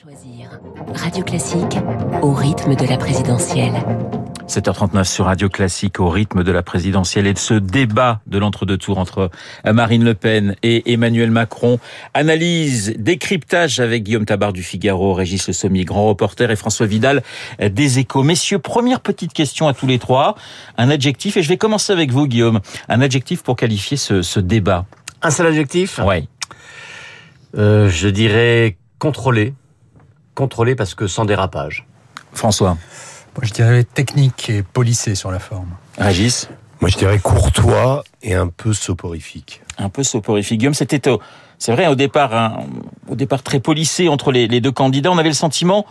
Choisir. Radio Classique au rythme de la présidentielle. 7h39 sur Radio Classique au rythme de la présidentielle et de ce débat de l'entre-deux tours entre Marine Le Pen et Emmanuel Macron. Analyse, décryptage avec Guillaume Tabar du Figaro, Régis Le Sommier, grand reporter et François Vidal des Échos. Messieurs, première petite question à tous les trois. Un adjectif et je vais commencer avec vous Guillaume. Un adjectif pour qualifier ce, ce débat. Un seul adjectif? Oui. Euh, je dirais contrôler. Contrôler parce que sans dérapage. François. Moi, je dirais technique et policé sur la forme. Régis. Moi, je dirais courtois et un peu soporifique. Un peu soporifique. Guillaume, c'était c'est vrai au départ, hein, au départ très policé entre les, les, deux candidats. On avait le sentiment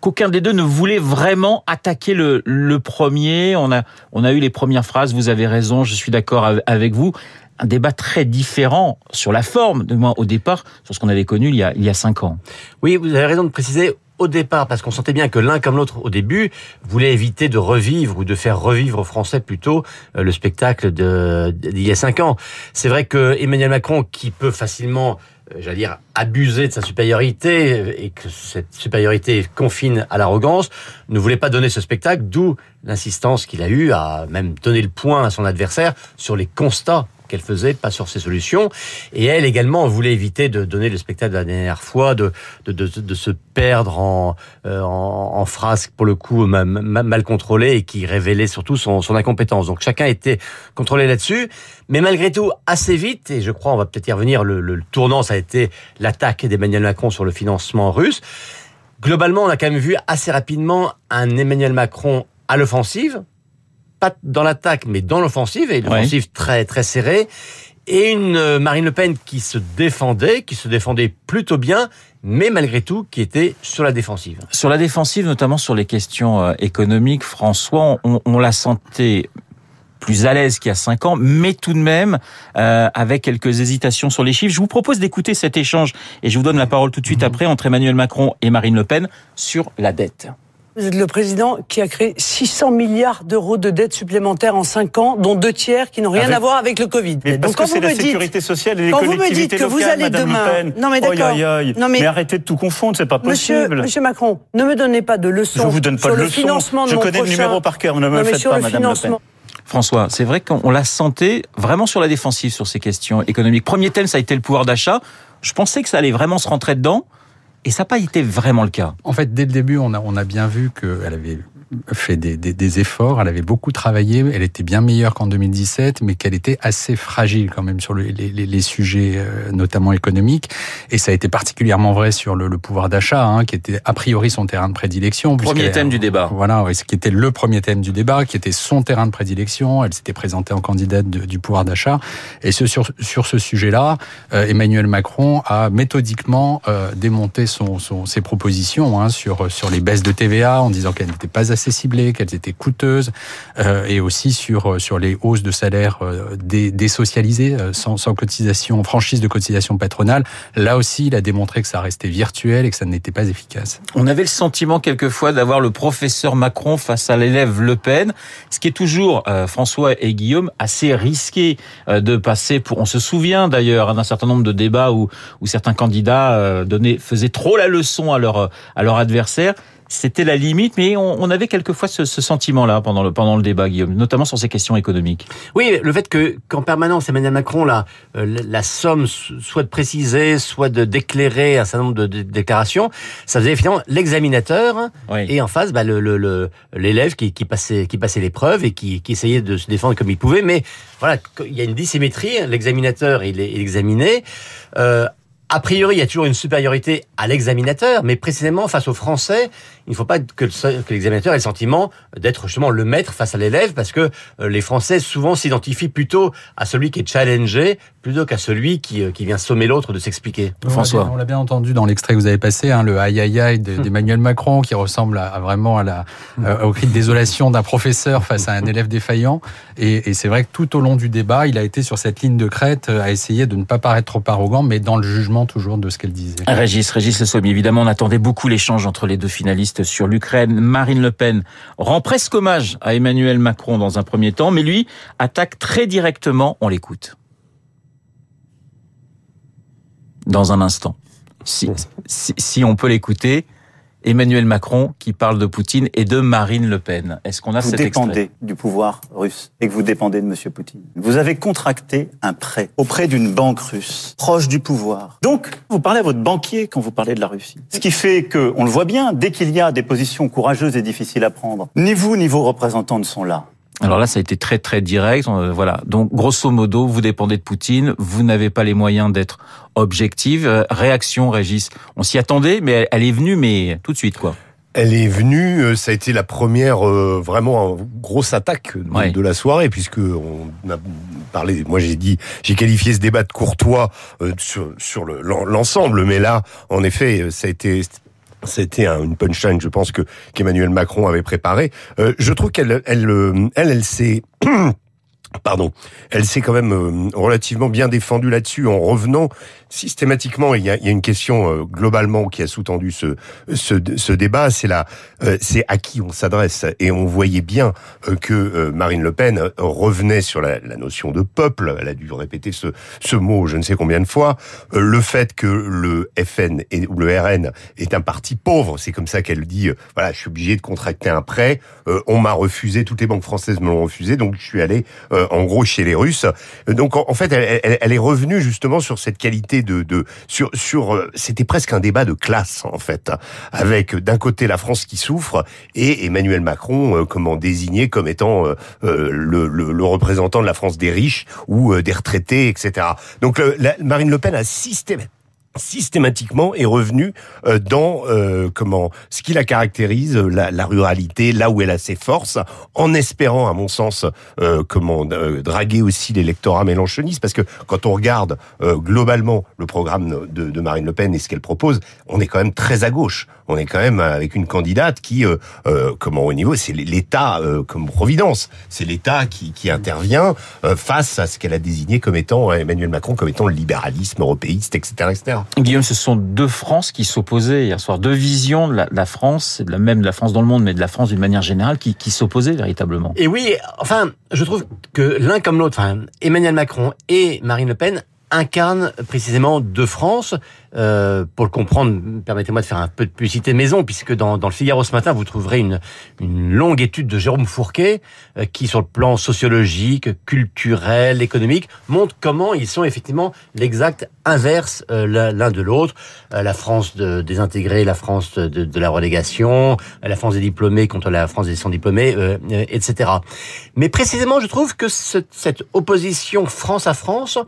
qu'aucun des deux ne voulait vraiment attaquer le, le premier. On a, on a eu les premières phrases. Vous avez raison. Je suis d'accord avec vous. Un débat très différent sur la forme, de moi au départ, sur ce qu'on avait connu il y a, il y a cinq ans. Oui, vous avez raison de préciser au départ, parce qu'on sentait bien que l'un comme l'autre, au début, voulait éviter de revivre ou de faire revivre aux Français plutôt euh, le spectacle d'il y a cinq ans. C'est vrai que Emmanuel Macron, qui peut facilement euh, j'allais dire, abuser de sa supériorité et que cette supériorité confine à l'arrogance, ne voulait pas donner ce spectacle, d'où l'insistance qu'il a eue à même donner le point à son adversaire sur les constats qu'elle faisait, pas sur ses solutions. Et elle également voulait éviter de donner le spectacle de la dernière fois, de, de, de, de se perdre en, euh, en, phrases pour le coup mal, mal contrôlées et qui révélaient surtout son, son incompétence. Donc chacun était contrôlé là-dessus. Mais malgré tout, assez vite, et je crois on va peut-être y revenir, le, le tournant, ça a été l'attaque d'Emmanuel Macron sur le financement russe. Globalement, on a quand même vu assez rapidement un Emmanuel Macron à l'offensive, pas dans l'attaque, mais dans l'offensive, et l'offensive ouais. très très serrée, et une Marine Le Pen qui se défendait, qui se défendait plutôt bien, mais malgré tout qui était sur la défensive. Sur la défensive, notamment sur les questions euh, économiques, François, on, on la sentait plus à l'aise qu'il y a cinq ans, mais tout de même euh, avec quelques hésitations sur les chiffres. Je vous propose d'écouter cet échange, et je vous donne la parole tout de suite mmh. après, entre Emmanuel Macron et Marine Le Pen sur la dette. Vous êtes le président qui a créé 600 milliards d'euros de dettes supplémentaires en 5 ans, dont deux tiers qui n'ont rien avec... à voir avec le Covid. Mais parce Donc, que c'est la sécurité sociale et les quand collectivités vous me dites que locales, vous allez Madame demain, Pen. non mais d'accord, non mais... mais... arrêtez de tout confondre, c'est pas possible. Monsieur Macron, ne me donnez pas de leçons. Je vous donne pas sur de le leçons. Financement de Je mon connais prochain... le numéro par cœur, ne me non, faites sur pas, le Madame financement... Le Pen. François, c'est vrai qu'on la sentait vraiment sur la défensive sur ces questions économiques. Premier thème, ça a été le pouvoir d'achat. Je pensais que ça allait vraiment se rentrer dedans. Et ça n'a pas été vraiment le cas. En fait, dès le début, on a, bien vu qu'elle avait fait des, des, des, efforts, elle avait beaucoup travaillé, elle était bien meilleure qu'en 2017, mais qu'elle était assez fragile quand même sur le, les, les, les, sujets, euh, notamment économiques. Et ça a été particulièrement vrai sur le, le pouvoir d'achat, hein, qui était a priori son terrain de prédilection. Premier thème du débat. Voilà, ce qui était le premier thème du débat, qui était son terrain de prédilection. Elle s'était présentée en candidate de, du pouvoir d'achat. Et ce, sur, sur ce sujet-là, euh, Emmanuel Macron a méthodiquement euh, démonté son, son, ses propositions hein, sur, sur les baisses de TVA en disant qu'elles n'étaient pas assez ciblées, qu'elles étaient coûteuses, euh, et aussi sur sur les hausses de salaire euh, dé, désocialisées, euh, sans, sans franchise de cotisation patronale. Là aussi, il a démontré que ça restait virtuel et que ça n'était pas efficace. On avait le sentiment quelquefois d'avoir le professeur Macron face à l'élève Le Pen, ce qui est toujours euh, François et Guillaume assez risqué euh, de passer pour. On se souvient d'ailleurs d'un certain nombre de débats où où certains candidats euh, donnaient faisaient trop la leçon à leur à leur adversaire c'était la limite, mais on, on avait quelquefois ce, ce sentiment-là pendant le, pendant le débat, Guillaume, notamment sur ces questions économiques. Oui, le fait que qu'en permanence Emmanuel Macron la, euh, la somme soit de préciser, soit de d'éclairer un certain nombre de, de, déclarations, ça faisait finalement l'examinateur oui. et en face bah, le l'élève le, qui, qui passait qui passait l'épreuve et qui, qui essayait de se défendre comme il pouvait. Mais voilà, il y a une dissymétrie. L'examinateur il est examiné. Euh, a priori, il y a toujours une supériorité à l'examinateur, mais précisément face aux Français, il ne faut pas que, que l'examinateur ait le sentiment d'être justement le maître face à l'élève, parce que les Français souvent s'identifient plutôt à celui qui est challengé plutôt qu'à celui qui, qui vient sommer l'autre de s'expliquer. François, on l'a bien, bien, entendu dans l'extrait que vous avez passé, hein, le aïe aïe aïe d'Emmanuel Macron, qui ressemble à, à vraiment à la, euh, au cri de désolation d'un professeur face à un élève défaillant. Et, et c'est vrai que tout au long du débat, il a été sur cette ligne de crête à essayer de ne pas paraître trop arrogant, mais dans le jugement toujours de ce qu'elle disait. Régis, Régis Le Sommier, évidemment, on attendait beaucoup l'échange entre les deux finalistes sur l'Ukraine. Marine Le Pen rend presque hommage à Emmanuel Macron dans un premier temps, mais lui attaque très directement, on l'écoute. Dans un instant. si, si, si on peut l'écouter, Emmanuel Macron qui parle de Poutine et de Marine Le Pen. Est-ce qu'on a vous cet dépendez extrait du pouvoir russe et que vous dépendez de M. Poutine. Vous avez contracté un prêt auprès d'une banque russe, proche du pouvoir. Donc, vous parlez à votre banquier quand vous parlez de la Russie. Ce qui fait que, on le voit bien, dès qu'il y a des positions courageuses et difficiles à prendre, ni vous ni vos représentants ne sont là. Alors là, ça a été très très direct. Euh, voilà. Donc grosso modo, vous dépendez de Poutine. Vous n'avez pas les moyens d'être objective. Euh, réaction, Régis. On s'y attendait, mais elle, elle est venue, mais tout de suite, quoi. Elle est venue, euh, ça a été la première vraiment grosse attaque de, Ouais. de la soirée puisque on a parlé. Moi, j'ai dit, j'ai qualifié ce débat de courtois sur sur le- l'en- l'ensemble, mais là, en effet, ça a été c'était un- une punchline, je pense que qu'Emmanuel Macron avait préparé. Euh, je trouve qu'elle, elle, euh, elle, elle s'est Pardon, elle s'est quand même euh, relativement bien défendue là-dessus en revenant systématiquement. Il y a, il y a une question euh, globalement qui a sous-tendu ce, ce, ce débat, c'est la, euh, c'est à qui on s'adresse. Et on voyait bien euh, que euh, Marine Le Pen euh, revenait sur la, la notion de peuple. Elle a dû répéter ce, ce mot je ne sais combien de fois. Le fait que le FN et, ou le RN est un parti pauvre, c'est comme ça qu'elle dit. voilà, je suis obligé de contracter un prêt. On m'a refusé, toutes les banques françaises me l'ont refusé, donc je suis allé euh, en gros chez les Russes. Donc en, fait, elle, est revenue justement sur cette qualité de, de sur sur. euh, C'était presque un débat de classe en fait, avec d'un côté la France qui souffre et Emmanuel Macron euh, comment désigné comme étant le, le, le représentant de la France des riches ou des retraités, etc. Donc Marine Le Pen a systématiquement systématiquement est revenu euh, dans euh, comment ce qui la caractérise euh, la, la ruralité là où elle a ses forces en espérant à mon sens euh, comment euh, draguer aussi l'électorat mélanchoniste. Parce que quand on regarde euh, globalement le programme de, de Marine Le Pen et ce qu'elle propose on est quand même très à gauche. On est quand même avec une candidate qui comment au niveau c'est l'État comme providence. C'est l'État qui, qui intervient face à ce qu'elle a désigné comme étant Emmanuel Macron comme étant le libéralisme européiste etc etc Guillaume, ce sont deux France qui s'opposaient hier soir, deux visions de la, France, la même de la France dans le monde, mais de la France d'une manière générale, qui, qui s'opposaient véritablement. Et oui, enfin, je trouve que l'un comme l'autre, Emmanuel Macron et Marine Le Pen incarnent précisément deux France. Euh, pour le comprendre, permettez-moi de faire un peu de publicité maison, puisque dans, dans le Figaro ce matin, vous trouverez une, une longue étude de Jérôme Fourquet, euh, qui, sur le plan sociologique, culturel, économique, montre comment ils sont effectivement l'exact inverse euh, l'un de l'autre. Euh, la France de, des intégrés, la France de, de la relégation, la France des diplômés contre la France des sans-diplômés, euh, euh, etc. Mais précisément, je trouve que ce- cette opposition France à France,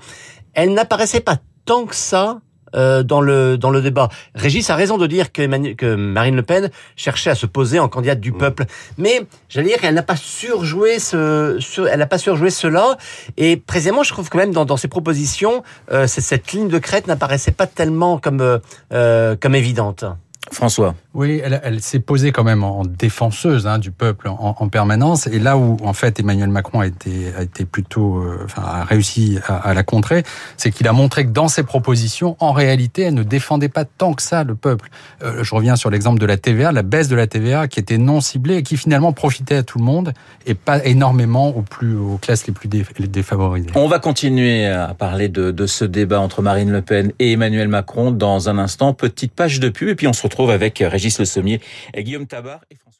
elle n'apparaissait pas tant que ça euh, dans le dans le débat. Régis a raison de dire que, Emmanuel- que Marine Le Pen cherchait à se poser en candidate du peuple, mais j'allais dire qu'elle n'a pas surjoué ce, elle n'a pas surjoué cela. Et précisément, je trouve quand même dans, dans ses propositions, euh, cette ligne de crête n'apparaissait pas tellement comme euh, euh, comme évidente. François. Oui, elle, elle s'est posée quand même en défenseuse hein, du peuple en, en permanence. Et là où, en fait, Emmanuel Macron a été, a été plutôt, euh, enfin, a réussi à, à la contrer, c'est qu'il a montré que dans ses propositions, en réalité, elle ne défendait pas tant que ça le peuple. Euh, je reviens sur l'exemple de la TVA, la baisse de la TVA qui était non ciblée et qui finalement profitait à tout le monde et pas énormément aux plus, aux classes les plus dé- défavorisées. On va continuer à parler de, de ce débat entre Marine Le Pen et Emmanuel Macron dans un instant. Petite page de pub et puis on se retrouve avec Régis Le Sommier, Guillaume Tabar et François.